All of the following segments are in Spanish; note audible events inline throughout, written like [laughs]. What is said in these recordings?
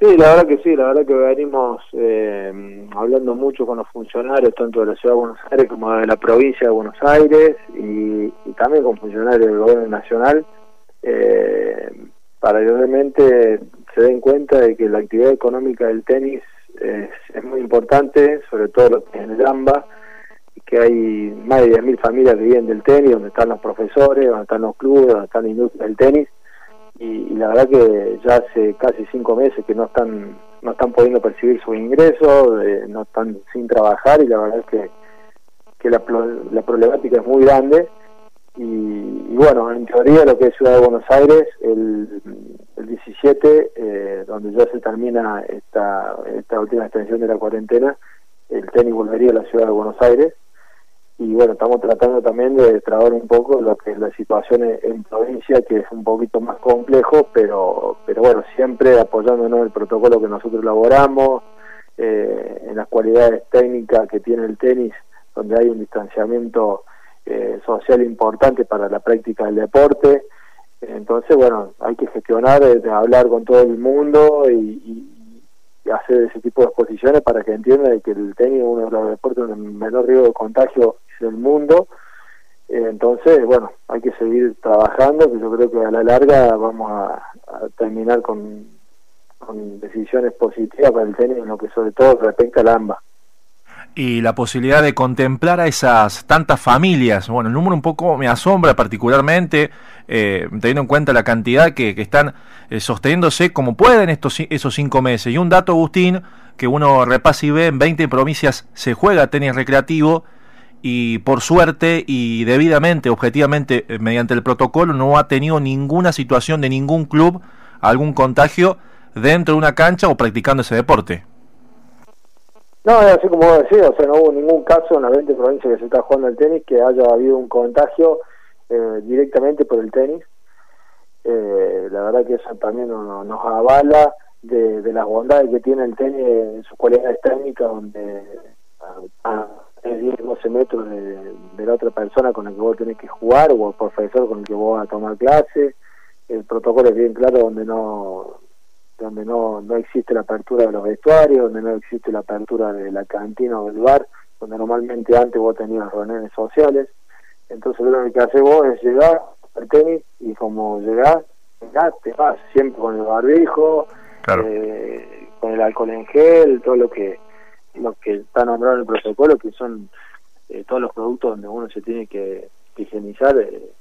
Sí, la verdad que sí, la verdad que venimos eh, hablando mucho con los funcionarios, tanto de la Ciudad de Buenos Aires como de la provincia de Buenos Aires y, también con funcionarios del gobierno nacional, eh, para que obviamente se den cuenta de que la actividad económica del tenis es, muy importante, sobre todo en el AMBA, que hay más de 10.000 familias que viven del tenis, donde están los profesores, donde están los clubes, donde están la industria del tenis, y, la verdad que ya hace casi cinco meses que no están no están pudiendo percibir su ingreso, eh, no están sin trabajar y la verdad es que, que la, la problemática es muy grande. Y, bueno, en teoría lo que es Ciudad de Buenos Aires, el, el 17, eh, donde ya se termina esta, esta última extensión de la cuarentena, el tenis volvería a la Ciudad de Buenos Aires y bueno, estamos tratando también de trabar un poco lo que es la situación en, provincia, que es un poquito más complejo, pero, pero bueno, siempre apoyándonos el protocolo que nosotros elaboramos, eh, en las cualidades técnicas que tiene el tenis, donde hay un distanciamiento eh, social importante para la práctica del deporte. Entonces, bueno, hay que gestionar, eh, hablar con todo el mundo y hacer ese tipo de exposiciones para que entiendan que el tenis es uno de los deportes con menor riesgo de contagio del mundo. Entonces, bueno, hay que seguir trabajando, que yo creo que a la larga vamos a, terminar con, con, decisiones positivas para el tenis, en lo que sobre todo respecta al AMBA y la posibilidad de contemplar a esas tantas familias. Bueno, el número un poco me asombra particularmente, eh, teniendo en cuenta la cantidad que, están eh, sosteniéndose como pueden estos, esos cinco meses. Y un dato, Agustín, que uno repasa y ve, en 20 provincias se juega tenis recreativo y por suerte y debidamente, objetivamente, eh, mediante el protocolo, no ha tenido ninguna situación de ningún club, algún contagio dentro de una cancha o practicando ese deporte. No, es así como vos decís, o sea, no hubo ningún caso en la 20 provincias que se está jugando el tenis que haya habido un contagio eh, directamente por el tenis. Eh, la verdad que eso también nos, avala de, las bondades que tiene el tenis en sus cualidades técnicas, donde a, 10, 12 metros de, la otra persona con la que vos tenés que jugar o el profesor con el que vos vas a tomar clase. El protocolo es bien claro donde no donde no, no existe la apertura de los vestuarios, donde no existe la apertura de la cantina o del bar, donde normalmente antes vos tenías reuniones sociales. Entonces lo que haces vos es llegar al tenis y como llegás, te vas siempre con el barbijo, eh, con el alcohol en gel, todo lo que lo que está nombrado en el protocolo, que son eh, todos los productos donde uno se tiene que, higienizar eh,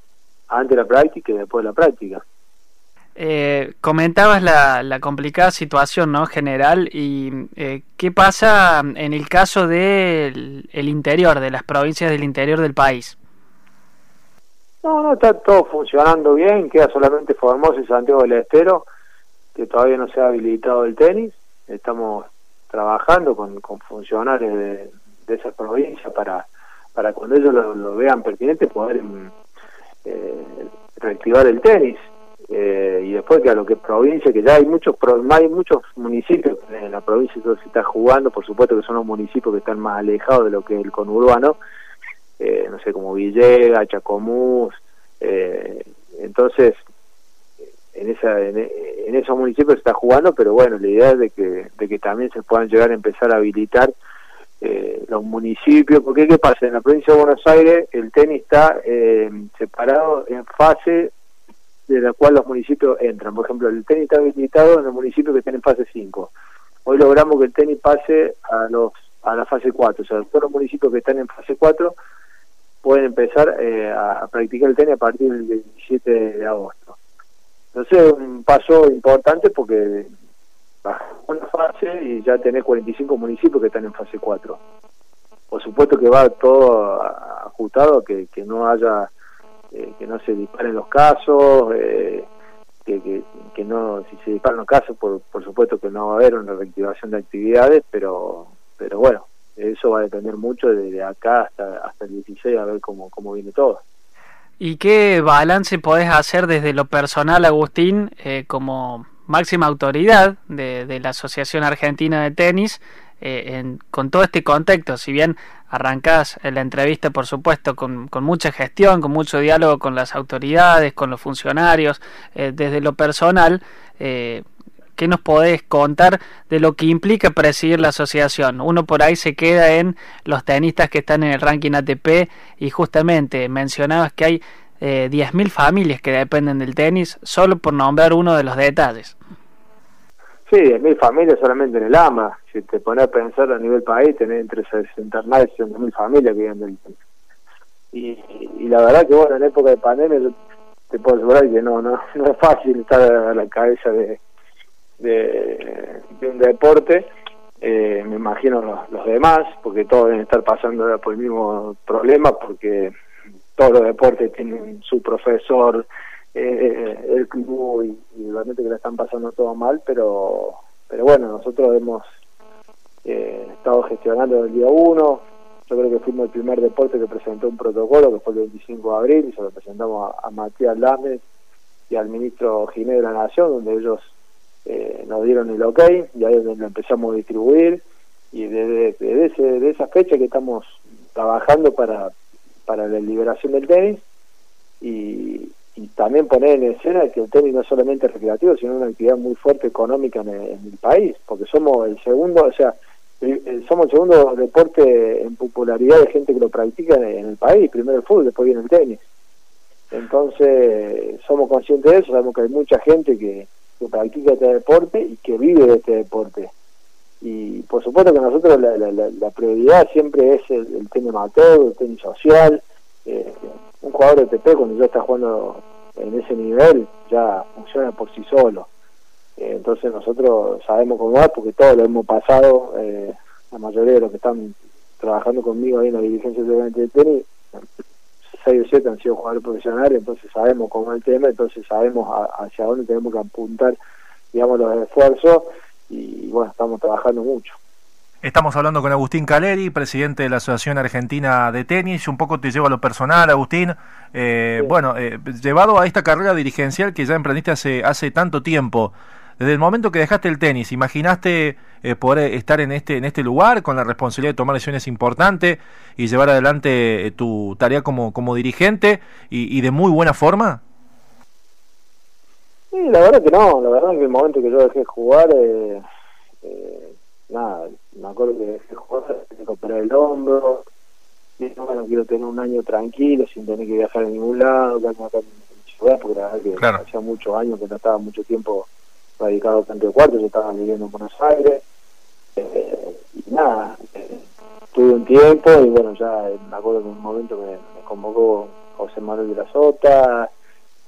antes de la práctica y después de la práctica. Eh, comentabas la, la, complicada situación no general y eh, qué pasa en el caso del el interior de las provincias del interior del país no no está todo funcionando bien queda solamente Formosa y Santiago del Estero que todavía no se ha habilitado el tenis. Estamos trabajando con, con funcionarios de, de esa provincia para para cuando ellos lo, vean pertinente poder eh, reactivar el tenis eh, y después que a lo que provincia, que ya hay muchos hay muchos municipios en la provincia que se está jugando, por supuesto que son los municipios que están más alejados de lo que es el conurbano, eh, no sé, como Villega, Chacomús, eh, entonces en esa en, esos municipios se está jugando, pero bueno, la idea es de que, de que también se puedan llegar a empezar a habilitar los municipios, porque ¿qué pasa? En la provincia de Buenos Aires el tenis está separado en fase de la cual los municipios entran. Por ejemplo, el tenis está habilitado en los municipios que están en fase 5. Hoy logramos que el tenis pase a los a la fase 4, o sea, todos los municipios que están en fase 4 pueden empezar eh, a, practicar el tenis a partir del 17 de agosto. Entonces, un paso importante porque bajamos una fase y ya tenés 45 municipios que están en fase 4. Por supuesto que va todo ajustado, que, que no haya eh, que no se disparen los casos, eh, que, que, no, si se disparan los casos, por, por supuesto que no va a haber una reactivación de actividades, pero, pero bueno, eso va a depender mucho desde acá hasta, hasta el 16 a ver cómo, cómo viene todo. ¿Y qué balance podés hacer desde lo personal, Agustín, eh, como máxima autoridad de, de, la Asociación Argentina de Tenis, en, con todo este contexto? Si bien arrancás la entrevista, por supuesto, con, mucha gestión, con mucho diálogo con las autoridades, con los funcionarios, eh, desde lo personal, eh, ¿qué nos podés contar de lo que implica presidir la asociación? Uno por ahí se queda en los tenistas que están en el ranking ATP y justamente mencionabas que hay eh, 10.000 familias que dependen del tenis, solo por nombrar uno de los detalles. Sí, 10.000 familias solamente en el AMA. Si te pones a pensar a nivel país, tenés entre 60.000 y 60.000 familias que viven del. Y, y la verdad que bueno, en época de pandemia yo te puedo asegurar que no, no, [laughs] no es fácil estar a la cabeza de, de, un deporte. Eh, me imagino los, los demás, porque todos deben estar pasando por el mismo problema, porque todos los deportes tienen su profesor, eh, el club y, realmente que la están pasando todo mal, pero pero bueno, nosotros hemos eh, estado gestionando el día uno, yo creo que fuimos el primer deporte que presentó un protocolo, que fue el 25 de abril, y se lo presentamos a, Matías Lames y al ministro Ginés de la Nación, donde ellos eh, nos dieron el ok, y ahí es donde lo empezamos a distribuir, y desde, desde, de esa fecha que estamos trabajando para, para la liberación del tenis, y, y también poner en escena que el tenis no es solamente recreativo, sino una actividad muy fuerte económica en el país, porque somos el segundo, o sea, somos el segundo deporte en popularidad de gente que lo practica en el país, primero el fútbol, después viene el tenis. Entonces, somos conscientes de eso, sabemos que hay mucha gente que, practica este deporte y que vive de este deporte. Y por supuesto que nosotros la, prioridad siempre es el, tenis amateur, el tenis social. Eh, un jugador de TP cuando ya está jugando en ese nivel ya funciona por sí solo eh, entonces nosotros sabemos cómo es porque todos lo hemos pasado, eh, la mayoría de los que están trabajando conmigo ahí en la dirigencia de tenis, 6 o 7 han sido jugadores profesionales, entonces sabemos cómo es el tema, entonces sabemos hacia dónde tenemos que apuntar, digamos, los esfuerzos y bueno, estamos trabajando mucho. Estamos hablando con Agustín Caleri, presidente de la Asociación Argentina de Tenis. Un poco te llevo a lo personal, Agustín. Eh, Bueno, llevado a esta carrera dirigencial que ya emprendiste hace, hace tanto tiempo, desde el momento que dejaste el tenis, ¿imaginaste eh, poder estar en este, en este lugar con la responsabilidad de tomar decisiones importantes y llevar adelante eh, tu tarea como, como dirigente y, de muy buena forma? Sí, la verdad que no, la verdad que el momento que yo dejé jugar, eh, eh, nada, me acuerdo que jugar, tenía que operar el hombro, y bueno, quiero tener un año tranquilo, sin tener que viajar a ningún lado, acá en ciudad, porque la verdad que hacía muchos años que no estaba mucho tiempo radicado tanto de Cuarto, yo estaba viviendo en Buenos Aires, eh, y nada, eh, tuve un tiempo y bueno, ya me acuerdo que en un momento me, convocó José Manuel de la Sota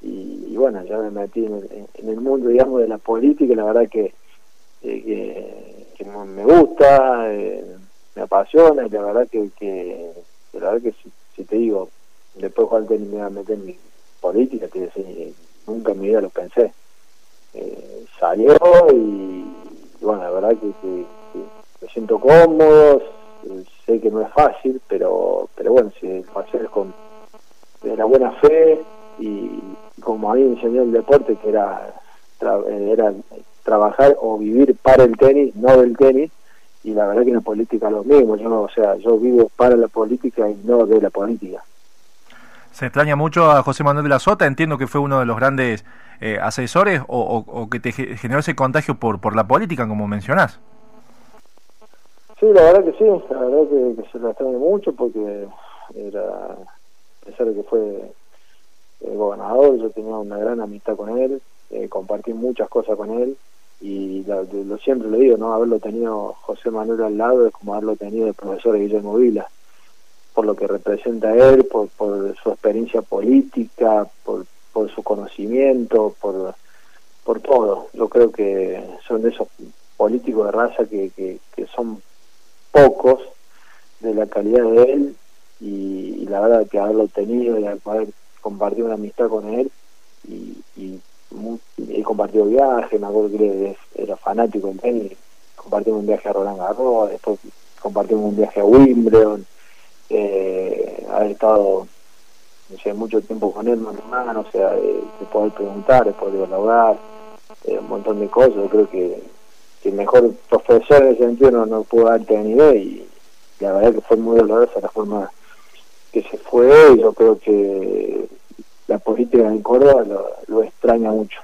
y, bueno, ya me metí en el, mundo, digamos, de la política, la verdad que, eh, que, me gusta, me apasiona y la verdad que, que la verdad que si, te digo, después de jugar tenis me iba a meter en mi política, te decir, nunca en mi vida lo pensé. Eh, salió y, bueno, la verdad que, me siento cómodo, sé que no es fácil, pero pero bueno, si lo haces con de la buena fe y, como a mí me enseñó el deporte, que era, era trabajar o vivir para el tenis, no del tenis, y la verdad que en la política lo mismo, yo o sea, yo vivo para la política y no de la política. Se extraña mucho a José Manuel de la Sota, entiendo que fue uno de los grandes eh, asesores o, que te generó ese contagio por, por la política, como mencionás. Sí, la verdad que sí, la verdad que, se lo extraña mucho porque era, a pesar de que fue el gobernador, yo tenía una gran amistad con él, eh, compartí muchas cosas con él y lo, siempre lo digo, ¿no? Haberlo tenido José Manuel al lado es como haberlo tenido el profesor Guillermo Vila, por lo que representa él, por, por su experiencia política, por, por su conocimiento, por, por todo. Yo creo que son de esos políticos de raza que, que, son pocos de la calidad de él y, la verdad que haberlo tenido y haber compartido una amistad con él y, y he compartido viajes, me acuerdo que era fanático en tenis, compartimos un viaje a Roland Garros, después compartimos un viaje a Wimbledon, eh, estado mucho tiempo con él mano mano, o sea, de, poder preguntar, de poder dialogar, eh, un montón de cosas. Creo que, el mejor profesor en ese sentido no, no pudo dar nivel y la verdad que fue muy dolorosa la forma que se fue yo creo que la política en Córdoba lo, extraña mucho.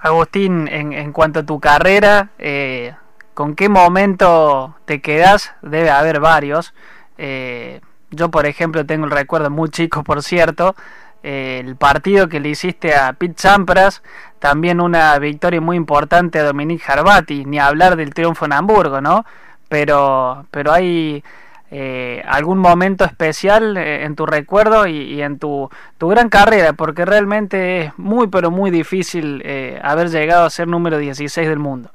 Agustín, en, en cuanto a tu carrera, eh, ¿con qué momento te quedas? Debe haber varios. Eh, yo, por ejemplo, tengo el recuerdo muy chico, por cierto, eh, el partido que le hiciste a Pete Sampras, también una victoria muy importante a Dominique Jarbati, ni hablar del triunfo en Hamburgo, ¿no? Pero, pero hay eh, algún momento especial eh, en tu recuerdo y, en tu, tu, gran carrera, porque realmente es muy, pero muy difícil haber llegado a ser número 16 del mundo.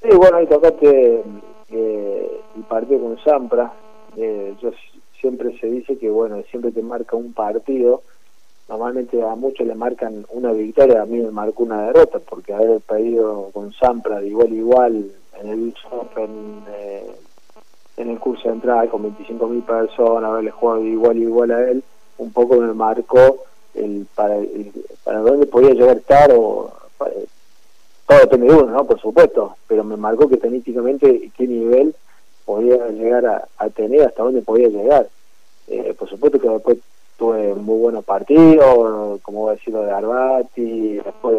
Sí, bueno, ahí tocaste el partido con Sampras. yo siempre se dice que, bueno, siempre te marca un partido. Normalmente a muchos le marcan una victoria, a mí me marcó una derrota, porque haber pedido con Sampra de igual a igual en el Open, eh, en el curso central con 25.000 personas, haberle jugado de igual a igual a él, un poco me marcó el para, para dónde podía llegar estar o todo depende de uno, ¿no? Por supuesto, pero me marcó que tenísticamente qué nivel podía llegar a, tener, hasta dónde podía llegar. Eh, por supuesto que después tuve muy buenos partidos, como voy a decir lo de Arbati, después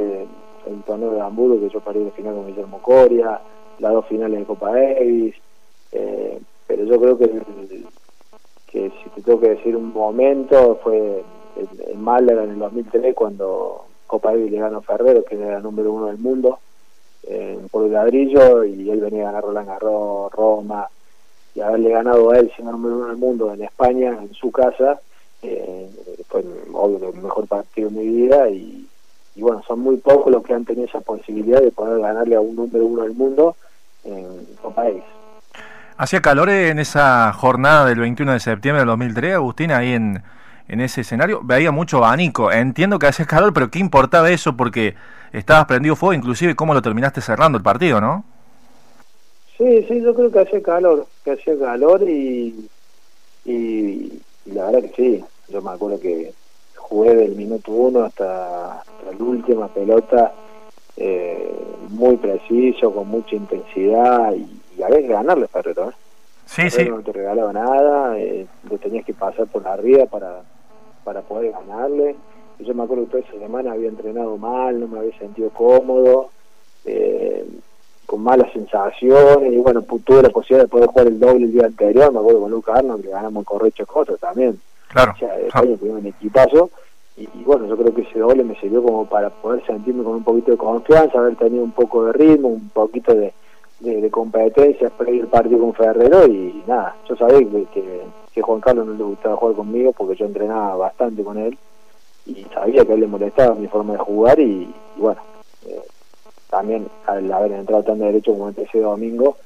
el torneo de Hamburgo que yo paré de final con Guillermo Coria, las dos finales de Copa Davis, eh, pero yo creo que, que si te tengo que decir un momento fue en Málaga en el 2003 cuando Copa Davis le ganó Ferrero, que era el número uno del mundo, en por el ladrillo, y él venía a ganar Roland Garros, Roma, y haberle ganado a él siendo número uno del mundo en España, en su casa, eh, fue obvio el mejor partido de mi vida y, bueno, son muy pocos los que han tenido esa posibilidad de poder ganarle a un número uno del mundo en su país. ¿Hacía calor en esa jornada del 21 de septiembre del 2003, Agustín, ahí en, en ese escenario? Veía mucho abanico. Entiendo que hacía [laughs] calor, pero ¿qué importaba eso? Porque estabas prendido fuego, inclusive cómo lo terminaste cerrando el partido, ¿no? Sí, sí, yo creo que hacía calor, que hacía calor y, y, la verdad que sí, yo me acuerdo que jugué del minuto uno hasta, la última pelota eh, muy preciso, con mucha intensidad y, a veces ganarle Ferrero, ¿eh? Sí, sí. No te regalaba nada, eh, lo tenías que pasar por arriba para, para poder ganarle. Yo me acuerdo que toda esa semana había entrenado mal, no me había sentido cómodo. Eh, con malas sensaciones y bueno, tuve la posibilidad de poder jugar el doble el día anterior, me acuerdo con Lucas Arnold que ganamos en Correcho Costa también. Claro. O sea, claro. un equipazo y, bueno, yo creo que ese doble me sirvió como para poder sentirme con un poquito de confianza, haber tenido un poco de ritmo, un poquito de, de, competencia previo el partido con Ferrero y nada, yo sabía que, que, Juan Carlos no le gustaba jugar conmigo porque yo entrenaba bastante con él y sabía que a él le molestaba mi forma de jugar y, bueno, eh, también al haber entrado tan de derecho como ese domingo,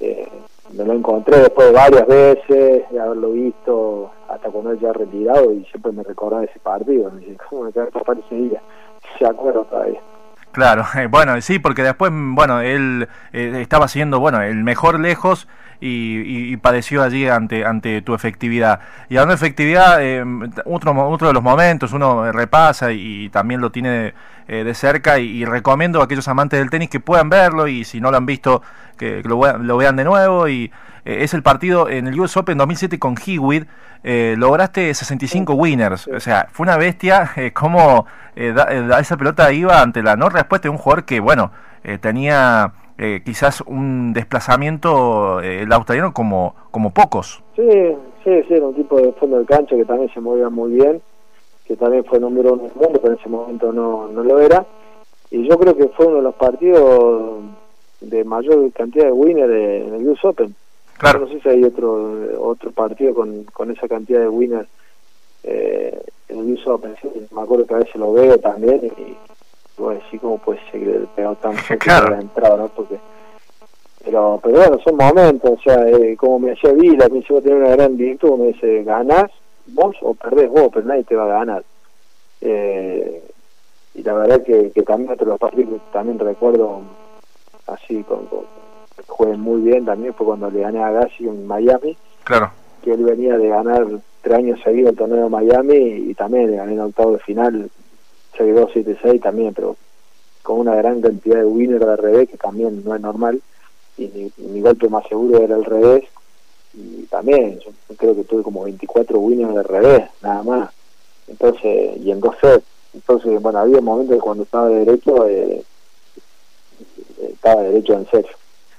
eh, me lo encontré después varias veces, de haberlo visto hasta cuando él ya retirado y siempre me recordaba ese partido, me dice, ¿cómo me quedé ese día? [laughs] Se acuerda todavía. Claro, [laughs] bueno, sí, porque después, bueno, él eh, estaba siendo, bueno, el mejor lejos y, padeció allí ante ante tu efectividad. Y hablando de efectividad, eh, otro, otro de los momentos, uno repasa y, también lo tiene eh, de cerca y, recomiendo a aquellos amantes del tenis que puedan verlo y si no lo han visto, que, lo, lo, vean de nuevo. y Es el partido en el US Open 2007 con Hewitt. lograste 65 winners, o sea, fue una bestia como eh, da, esa pelota iba ante la no respuesta de un jugador que, bueno, eh, tenía eh, quizás un desplazamiento el australiano como, como pocos. Sí, sí, sí, era un tipo de fondo de cancha que también se movía muy bien, que también fue número uno del mundo, pero en ese momento no, no lo era. Y yo creo que fue uno de los partidos de mayor cantidad de winners en el US Open. Claro. No sé si hay otro otro partido con, con esa cantidad de winners eh, en el uso me acuerdo que a veces lo veo también y voy a decir cómo puede ser que pegado tan [laughs] claro. la entrada, ¿no? Porque, pero, pero bueno, son momentos, o sea, eh, como me hacía Vila, me dice, tener una gran virtud, me dice, ganás vos o perdés vos, pero nadie te va a ganar. Eh, y la verdad que, que también otro los partidos también recuerdo así, con, con jugué muy bien también, fue cuando le gané a Gassi en Miami. Claro. Que él venía de ganar tres años seguidos el torneo de Miami y, también gané en octavo de final 6-2, 7-6 también, pero con una gran cantidad de winners de revés, que también no es normal, y mi, golpe más seguro era el revés, y también yo creo que tuve como 24 winners de revés, nada más, entonces, y en dos sets, Entonces, bueno, había momentos cuando estaba de derecho, eh, estaba derecho en serio.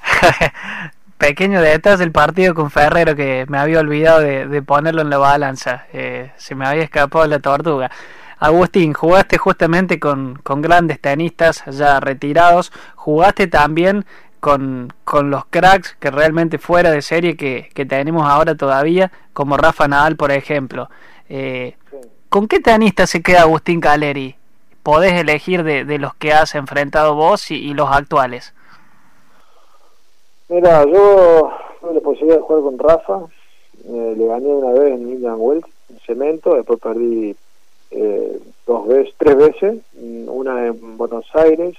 [laughs] Pequeño detrás del partido con Ferrero que me había olvidado de, ponerlo en la balanza. Eh, se me había escapado la tortuga. Agustín, jugaste justamente con, con grandes tenistas ya retirados. Jugaste también con, con, los cracks que realmente fuera de serie que, que tenemos ahora todavía, como Rafa Nadal, por ejemplo. Eh, ¿Con qué tenista se queda Agustín Caleri? Podés elegir de, de los que has enfrentado vos y, los actuales. Mira, yo tuve la posibilidad de jugar con Rafa, eh, le gané una vez en Indian Wells, en cemento, después perdí eh, dos veces, tres veces, una en Buenos Aires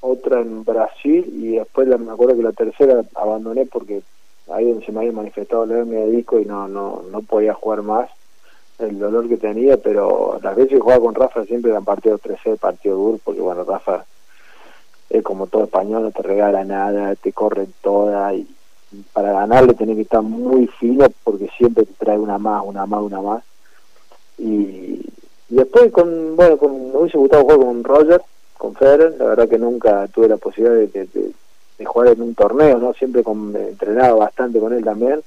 otra en Brasil y después me acuerdo que la tercera abandoné porque ahí se me había manifestado el hernia de disco y no, no, no podía jugar más el dolor que tenía, pero las veces que jugaba con Rafa siempre eran partidos 13, partido duro, porque bueno, Rafa es como todo español, no te regala nada, te corre toda y para ganarle tenés que estar muy fino porque siempre te trae una más, una más, una más. Y, y después con, bueno, con, me hubiese gustado jugar con Roger, con Federer, la verdad que nunca tuve la posibilidad de, jugar en un torneo, no siempre con, he entrenado bastante con él también.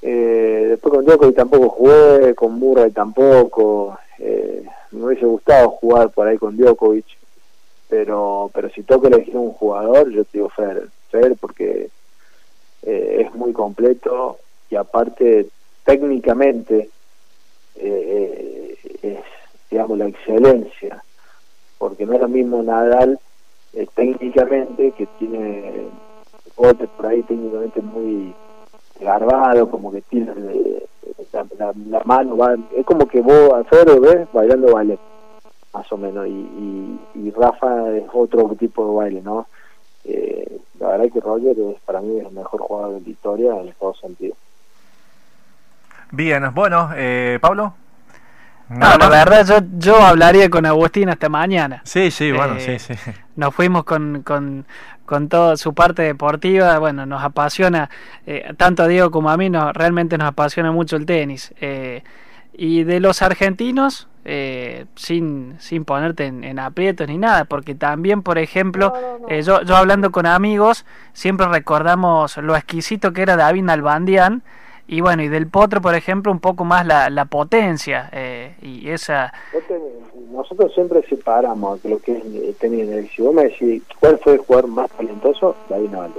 Eh, después con Djokovic tampoco jugué, con Murray tampoco. Eh, me hubiese gustado jugar por ahí con Djokovic, pero pero si tengo que elegir un jugador, yo te digo Federer, Federer porque eh, es muy completo y aparte técnicamente es digamos la excelencia porque no es lo mismo Nadal eh, técnicamente, que tiene botes por ahí técnicamente muy garbado, como que tiene eh, la, mano, es como que vos a Federer ves bailando baile, más o menos, y, y, Rafa es otro tipo de baile, ¿no? Eh, la verdad que Roger es para mí el mejor jugador de la historia en todo sentido. Bien, bueno, eh, Pablo. No, la verdad yo, yo hablaría con Agustín hasta mañana. Sí, sí, bueno, sí, sí. Nos fuimos con, con, con toda su parte deportiva, bueno, nos apasiona, eh, tanto a Diego como a mí, nos, realmente nos apasiona mucho el tenis. Eh, y de los argentinos, eh, sin, sin ponerte en, aprietos ni nada, porque también, por ejemplo, yo, yo hablando con amigos, siempre recordamos lo exquisito que era David Albandián, y bueno, y del potro, por ejemplo, un poco más la, la potencia eh, y esa... Nosotros siempre separamos lo que es tenis. Si vos me decís, ¿cuál fue el jugador más talentoso? David Naval.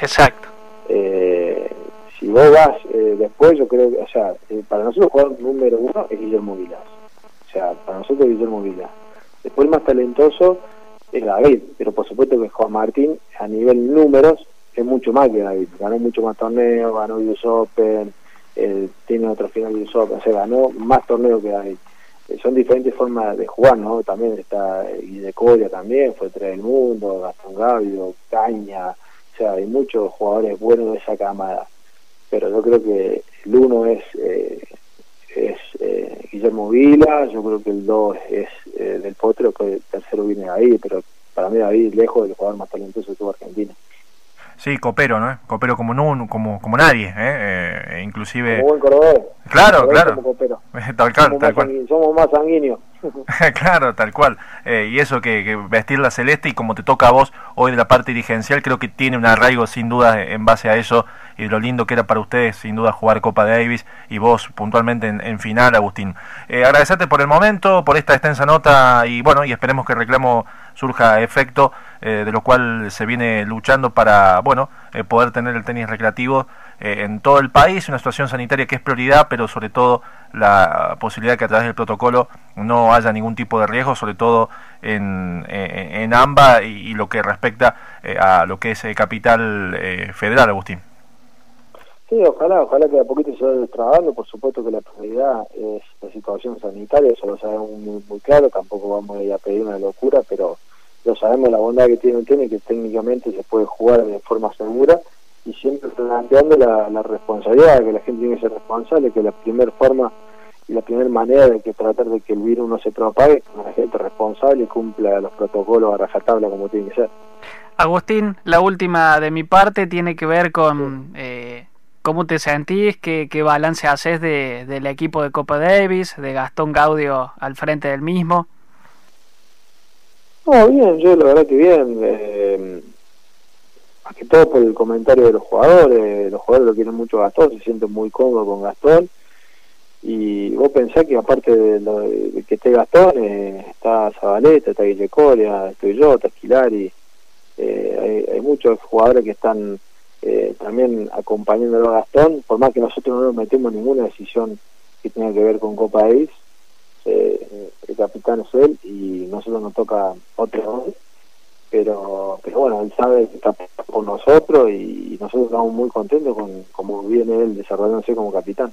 Exacto. Eh, si vos vas eh, después, yo creo que, o sea, eh, para nosotros el jugador número uno es Guillermo Vilas. O sea, para nosotros Guillermo Vilas. Después el más talentoso es David, pero por supuesto que Juan Martín, a nivel números, es mucho más que David, ganó mucho más torneos, ganó US Open, eh, tiene otro final de US Open, o sea, ganó más torneos que David. Eh, son diferentes formas de jugar, ¿no? También está de Coria también, fue tres del mundo, Gastón Gavio, Caña, o sea, hay muchos jugadores buenos de esa camada, pero yo creo que el uno es eh, es Guillermo Vila, yo creo que el dos es del Potro, que el tercero viene David, pero para mí David lejos del jugador más talentoso de toda Argentina. Sí, copero, ¿no? Copero como no, como, como nadie, ¿eh? eh inclusive... Como buen corredor. Claro, claro. [laughs] tal cual, somos, tal cual. somos más sanguíneos. [laughs] [laughs] claro, tal cual. Eh, y eso que, vestir la celeste y como te toca a vos hoy de la parte dirigencial, creo que tiene un arraigo sin duda en base a eso y lo lindo que era para ustedes sin duda jugar Copa Davis y vos puntualmente en, final, Agustín. Eh, agradecerte por el momento, por esta extensa nota y bueno, y esperemos que el reclamo surja efecto, eh, de lo cual se viene luchando para, bueno, eh, poder tener el tenis recreativo eh, en todo el país, una situación sanitaria que es prioridad, pero sobre todo la posibilidad de que a través del protocolo no haya ningún tipo de riesgo, sobre todo en, en, AMBA y, lo que respecta a lo que es Capital Federal, Agustín. Sí, ojalá, ojalá que a poquito se vaya trabajando, por supuesto que la prioridad es la situación sanitaria, eso lo sabemos muy, muy claro, tampoco vamos a ir a pedir una locura, pero lo sabemos la bondad que tiene el tenis, que técnicamente se puede jugar de forma segura. Y siempre planteando la, la responsabilidad, que la gente tiene que ser responsable, que la primera forma y la primera manera de que tratar de que el virus no se propague, que la gente responsable y cumpla los protocolos a rajatabla como tiene que ser. Agustín, la última de mi parte tiene que ver con... Eh, ¿Cómo te sentís? ¿Qué, balance haces de, del equipo de Copa Davis, de Gastón Gaudio al frente del mismo? No, bien, yo la verdad que bien. Eh, más que todo por el comentario de los jugadores. Los jugadores lo quieren mucho Gastón, se sienten muy cómodos con Gastón. Y vos pensás que aparte de, lo, de que esté Gastón, eh, está Zabaleta, está Guille Coria, estoy yo, está Esquilari. Eh, hay, muchos jugadores que están eh, también acompañándolo a Gastón, por más que nosotros no nos metemos ninguna decisión que tenga que ver con Copa Davis, eh, el capitán es él y nosotros nos toca otro pero pero bueno él sabe que está con nosotros y nosotros estamos muy contentos con cómo viene él desarrollándose como capitán